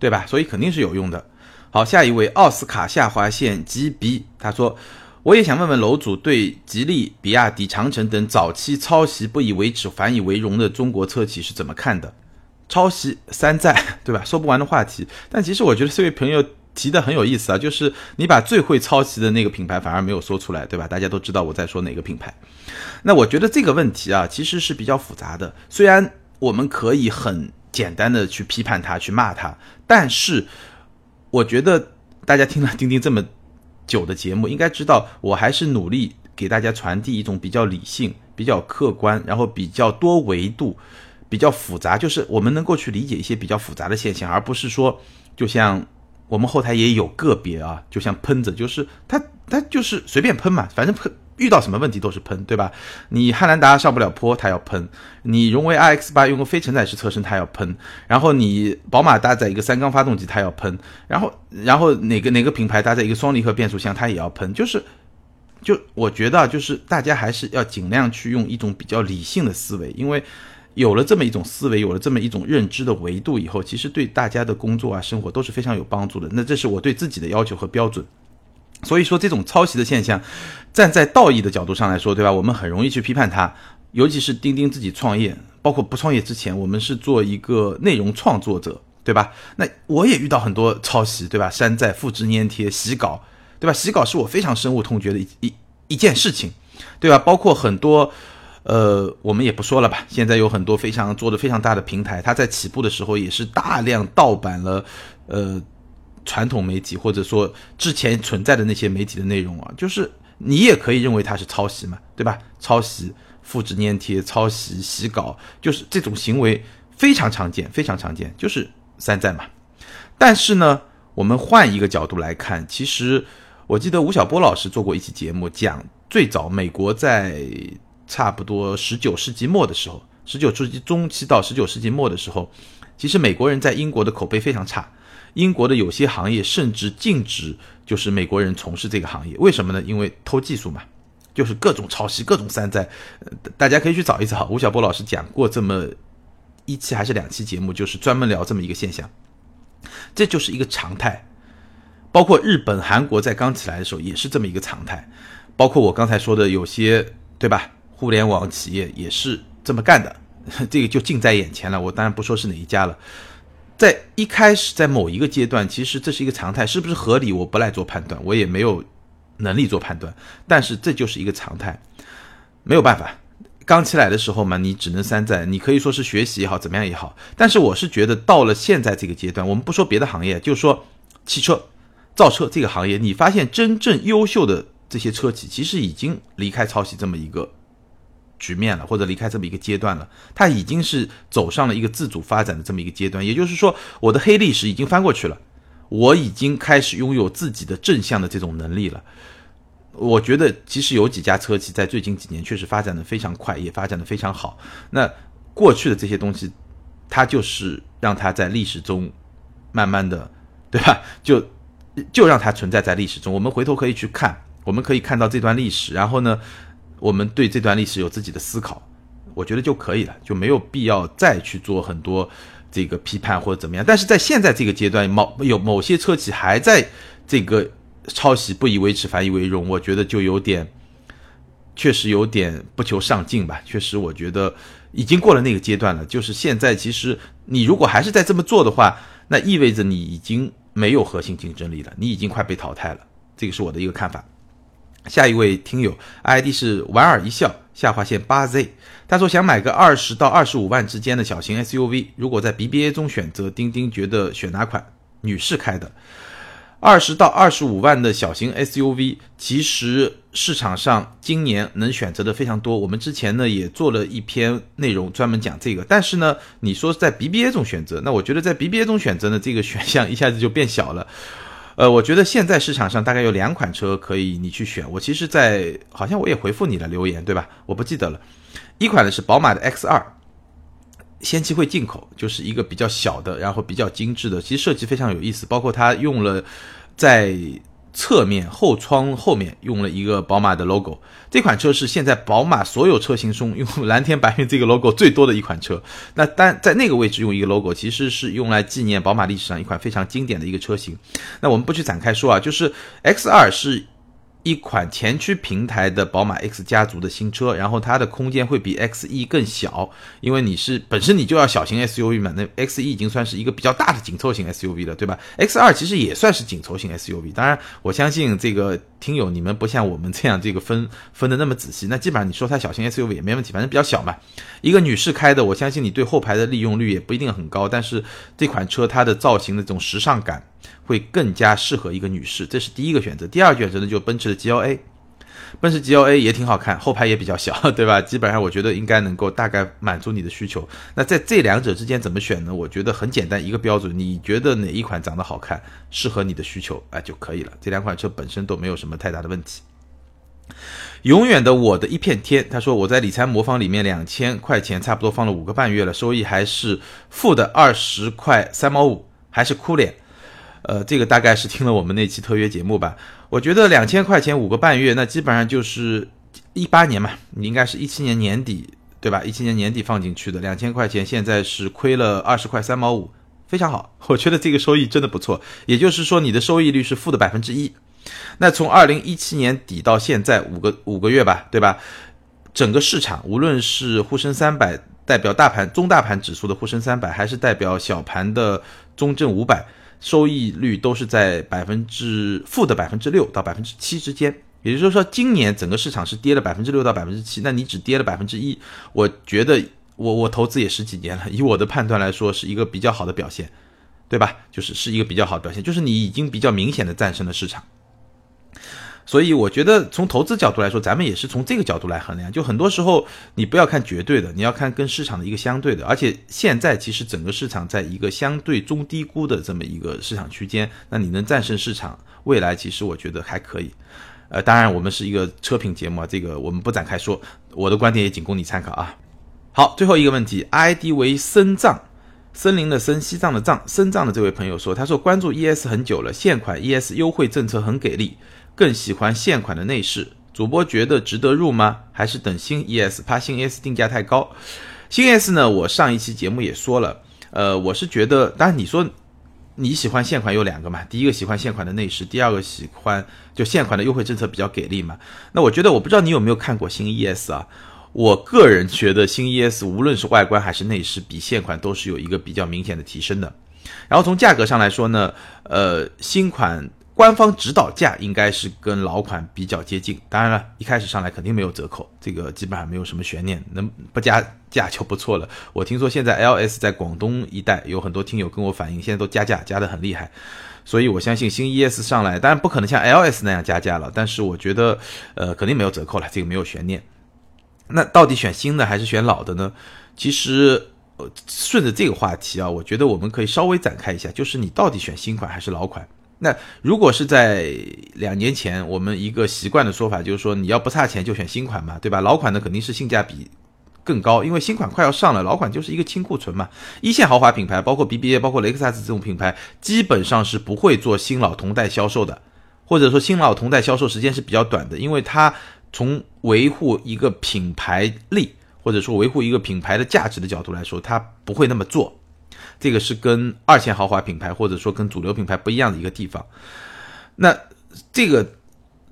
对吧？所以肯定是有用的。好，下一位奥斯卡下划线 G B，他说，我也想问问楼主对吉利、比亚迪、长城等早期抄袭不以为耻反以为荣的中国车企是怎么看的？抄袭山寨，对吧？说不完的话题。但其实我觉得这位朋友提的很有意思啊，就是你把最会抄袭的那个品牌反而没有说出来，对吧？大家都知道我在说哪个品牌。那我觉得这个问题啊，其实是比较复杂的。虽然我们可以很简单的去批判他、去骂他，但是我觉得大家听了钉钉这么久的节目，应该知道我还是努力给大家传递一种比较理性、比较客观，然后比较多维度。比较复杂，就是我们能够去理解一些比较复杂的现象，而不是说，就像我们后台也有个别啊，就像喷子，就是他他就是随便喷嘛，反正喷遇到什么问题都是喷，对吧？你汉兰达上不了坡，它要喷；你荣威 iX 八用个非承载式车身，它要喷；然后你宝马搭载一个三缸发动机，它要喷；然后然后哪个哪个品牌搭载一个双离合变速箱，它也要喷。就是就我觉得就是大家还是要尽量去用一种比较理性的思维，因为。有了这么一种思维，有了这么一种认知的维度以后，其实对大家的工作啊、生活都是非常有帮助的。那这是我对自己的要求和标准。所以说，这种抄袭的现象，站在道义的角度上来说，对吧？我们很容易去批判它。尤其是钉钉自己创业，包括不创业之前，我们是做一个内容创作者，对吧？那我也遇到很多抄袭，对吧？山寨、复制、粘贴、洗稿，对吧？洗稿是我非常深恶痛绝的一一一件事情，对吧？包括很多。呃，我们也不说了吧。现在有很多非常做的非常大的平台，它在起步的时候也是大量盗版了，呃，传统媒体或者说之前存在的那些媒体的内容啊，就是你也可以认为它是抄袭嘛，对吧？抄袭、复制粘贴、抄袭、洗稿，就是这种行为非常常见，非常常见，就是山寨嘛。但是呢，我们换一个角度来看，其实我记得吴晓波老师做过一期节目，讲最早美国在。差不多十九世纪末的时候，十九世纪中期到十九世纪末的时候，其实美国人在英国的口碑非常差。英国的有些行业甚至禁止，就是美国人从事这个行业。为什么呢？因为偷技术嘛，就是各种抄袭、各种山寨。大家可以去找一找，吴晓波老师讲过这么一期还是两期节目，就是专门聊这么一个现象。这就是一个常态。包括日本、韩国在刚起来的时候也是这么一个常态。包括我刚才说的有些，对吧？互联网企业也是这么干的，这个就近在眼前了。我当然不说是哪一家了，在一开始，在某一个阶段，其实这是一个常态，是不是合理？我不来做判断，我也没有能力做判断。但是这就是一个常态，没有办法。刚起来的时候嘛，你只能山寨，你可以说是学习也好，怎么样也好。但是我是觉得，到了现在这个阶段，我们不说别的行业，就说汽车造车这个行业，你发现真正优秀的这些车企，其实已经离开抄袭这么一个。局面了，或者离开这么一个阶段了，它已经是走上了一个自主发展的这么一个阶段。也就是说，我的黑历史已经翻过去了，我已经开始拥有自己的正向的这种能力了。我觉得其实有几家车企在最近几年确实发展的非常快，也发展的非常好。那过去的这些东西，它就是让它在历史中慢慢的，对吧？就就让它存在在历史中。我们回头可以去看，我们可以看到这段历史，然后呢，我们对这段历史有自己的思考，我觉得就可以了，就没有必要再去做很多这个批判或者怎么样。但是在现在这个阶段，某有某些车企还在这个。抄袭不以为耻反以为荣，我觉得就有点，确实有点不求上进吧。确实，我觉得已经过了那个阶段了。就是现在，其实你如果还是在这么做的话，那意味着你已经没有核心竞争力了，你已经快被淘汰了。这个是我的一个看法。下一位听友，ID 是莞尔一笑下划线八 Z，他说想买个二十到二十五万之间的小型 SUV，如果在 BBA 中选择，钉钉觉得选哪款？女士开的。二十到二十五万的小型 SUV，其实市场上今年能选择的非常多。我们之前呢也做了一篇内容专门讲这个。但是呢，你说在 BBA 中选择，那我觉得在 BBA 中选择呢，这个选项一下子就变小了。呃，我觉得现在市场上大概有两款车可以你去选。我其实，在好像我也回复你了留言，对吧？我不记得了。一款呢是宝马的 X 二。先期会进口，就是一个比较小的，然后比较精致的，其实设计非常有意思。包括它用了在侧面后窗后面用了一个宝马的 logo。这款车是现在宝马所有车型中用蓝天白云这个 logo 最多的一款车。那但在那个位置用一个 logo，其实是用来纪念宝马历史上一款非常经典的一个车型。那我们不去展开说啊，就是 X 二是。一款前驱平台的宝马 X 家族的新车，然后它的空间会比 X 一更小，因为你是本身你就要小型 SUV 嘛，那 X 一已经算是一个比较大的紧凑型 SUV 了，对吧？X 二其实也算是紧凑型 SUV，当然我相信这个听友你们不像我们这样这个分分的那么仔细，那基本上你说它小型 SUV 也没问题，反正比较小嘛。一个女士开的，我相信你对后排的利用率也不一定很高，但是这款车它的造型的这种时尚感。会更加适合一个女士，这是第一个选择。第二个选择呢，就奔驰的 G L A，奔驰 G L A 也挺好看，后排也比较小，对吧？基本上我觉得应该能够大概满足你的需求。那在这两者之间怎么选呢？我觉得很简单，一个标准，你觉得哪一款长得好看，适合你的需求，哎就可以了。这两款车本身都没有什么太大的问题。永远的我的一片天，他说我在理财魔方里面两千块钱差不多放了五个半月了，收益还是负的二十块三毛五，还是哭脸。呃，这个大概是听了我们那期特约节目吧。我觉得两千块钱五个半月，那基本上就是一八年嘛，你应该是一七年年底对吧？一七年年底放进去的两千块钱，现在是亏了二十块三毛五，非常好。我觉得这个收益真的不错。也就是说，你的收益率是负的百分之一。那从二零一七年底到现在五个五个月吧，对吧？整个市场，无论是沪深三百代表大盘中大盘指数的沪深三百，还是代表小盘的中证五百。收益率都是在百分之负的百分之六到百分之七之间，也就是说，今年整个市场是跌了百分之六到百分之七，那你只跌了百分之一，我觉得我我投资也十几年了，以我的判断来说，是一个比较好的表现，对吧？就是是一个比较好的表现，就是你已经比较明显的战胜了市场。所以我觉得从投资角度来说，咱们也是从这个角度来衡量。就很多时候你不要看绝对的，你要看跟市场的一个相对的。而且现在其实整个市场在一个相对中低估的这么一个市场区间，那你能战胜市场，未来其实我觉得还可以。呃，当然我们是一个车评节目啊，这个我们不展开说，我的观点也仅供你参考啊。好，最后一个问题，ID 为森藏，森林的森，西藏的藏，森藏的这位朋友说，他说关注 ES 很久了，现款 ES 优惠政策很给力。更喜欢现款的内饰，主播觉得值得入吗？还是等新 ES？怕新 ES 定价太高。新 ES 呢？我上一期节目也说了，呃，我是觉得，当然你说你喜欢现款有两个嘛，第一个喜欢现款的内饰，第二个喜欢就现款的优惠政策比较给力嘛。那我觉得，我不知道你有没有看过新 ES 啊？我个人觉得新 ES 无论是外观还是内饰，比现款都是有一个比较明显的提升的。然后从价格上来说呢，呃，新款。官方指导价应该是跟老款比较接近，当然了，一开始上来肯定没有折扣，这个基本上没有什么悬念，能不加价就不错了。我听说现在 LS 在广东一带有很多听友跟我反映，现在都加价加的很厉害，所以我相信新 ES 上来，当然不可能像 LS 那样加价了，但是我觉得，呃，肯定没有折扣了，这个没有悬念。那到底选新的还是选老的呢？其实，呃顺着这个话题啊，我觉得我们可以稍微展开一下，就是你到底选新款还是老款？那如果是在两年前，我们一个习惯的说法就是说，你要不差钱就选新款嘛，对吧？老款的肯定是性价比更高，因为新款快要上了，老款就是一个清库存嘛。一线豪华品牌，包括 BBA、包括雷克萨斯这种品牌，基本上是不会做新老同代销售的，或者说新老同代销售时间是比较短的，因为它从维护一个品牌力，或者说维护一个品牌的价值的角度来说，它不会那么做。这个是跟二线豪华品牌或者说跟主流品牌不一样的一个地方，那这个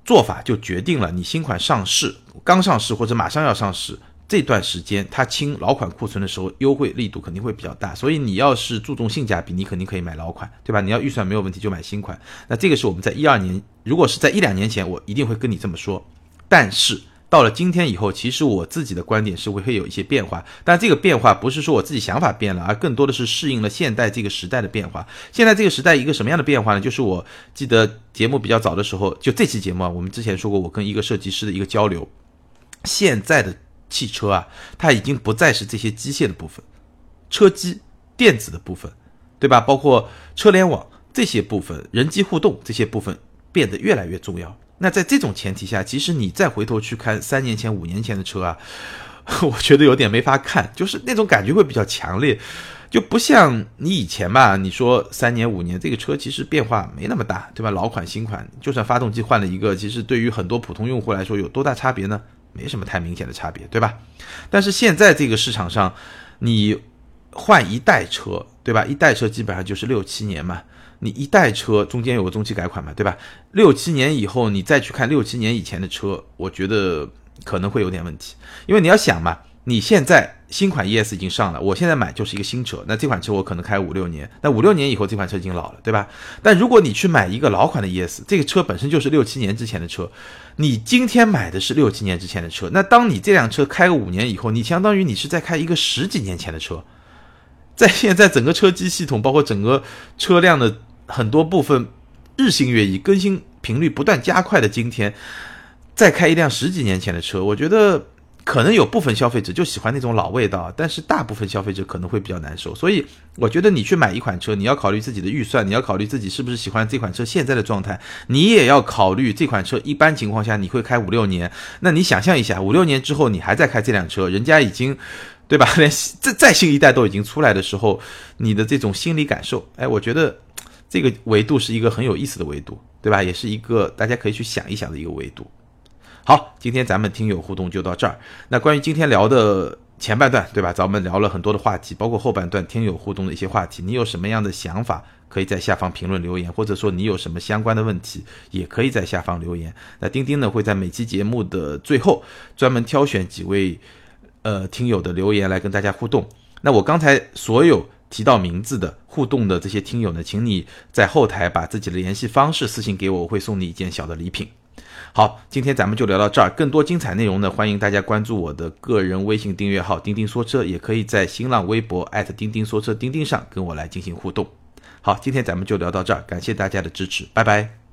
做法就决定了你新款上市、刚上市或者马上要上市这段时间，它清老款库存的时候，优惠力度肯定会比较大。所以你要是注重性价比，你肯定可以买老款，对吧？你要预算没有问题就买新款。那这个是我们在一二年，如果是在一两年前，我一定会跟你这么说，但是。到了今天以后，其实我自己的观点是会会有一些变化，但这个变化不是说我自己想法变了，而更多的是适应了现代这个时代的变化。现在这个时代一个什么样的变化呢？就是我记得节目比较早的时候，就这期节目啊，我们之前说过，我跟一个设计师的一个交流。现在的汽车啊，它已经不再是这些机械的部分，车机、电子的部分，对吧？包括车联网这些部分、人机互动这些部分变得越来越重要。那在这种前提下，其实你再回头去看三年前、五年前的车啊，我觉得有点没法看，就是那种感觉会比较强烈，就不像你以前吧。你说三年、五年这个车其实变化没那么大，对吧？老款、新款，就算发动机换了一个，其实对于很多普通用户来说有多大差别呢？没什么太明显的差别，对吧？但是现在这个市场上，你换一代车，对吧？一代车基本上就是六七年嘛。你一代车中间有个中期改款嘛，对吧？六七年以后你再去看六七年以前的车，我觉得可能会有点问题，因为你要想嘛，你现在新款 ES 已经上了，我现在买就是一个新车，那这款车我可能开五六年，那五六年以后这款车已经老了，对吧？但如果你去买一个老款的 ES，这个车本身就是六七年之前的车，你今天买的是六七年之前的车，那当你这辆车开个五年以后，你相当于你是在开一个十几年前的车，在现在整个车机系统，包括整个车辆的。很多部分日新月异、更新频率不断加快的今天，再开一辆十几年前的车，我觉得可能有部分消费者就喜欢那种老味道，但是大部分消费者可能会比较难受。所以，我觉得你去买一款车，你要考虑自己的预算，你要考虑自己是不是喜欢这款车现在的状态，你也要考虑这款车一般情况下你会开五六年。那你想象一下，五六年之后你还在开这辆车，人家已经对吧？连再再新一代都已经出来的时候，你的这种心理感受，哎，我觉得。这个维度是一个很有意思的维度，对吧？也是一个大家可以去想一想的一个维度。好，今天咱们听友互动就到这儿。那关于今天聊的前半段，对吧？咱们聊了很多的话题，包括后半段听友互动的一些话题。你有什么样的想法，可以在下方评论留言，或者说你有什么相关的问题，也可以在下方留言。那钉钉呢会在每期节目的最后专门挑选几位呃听友的留言来跟大家互动。那我刚才所有。提到名字的互动的这些听友呢，请你在后台把自己的联系方式私信给我，我会送你一件小的礼品。好，今天咱们就聊到这儿，更多精彩内容呢，欢迎大家关注我的个人微信订阅号“钉钉说车”，也可以在新浪微博钉钉说车钉钉上跟我来进行互动。好，今天咱们就聊到这儿，感谢大家的支持，拜拜。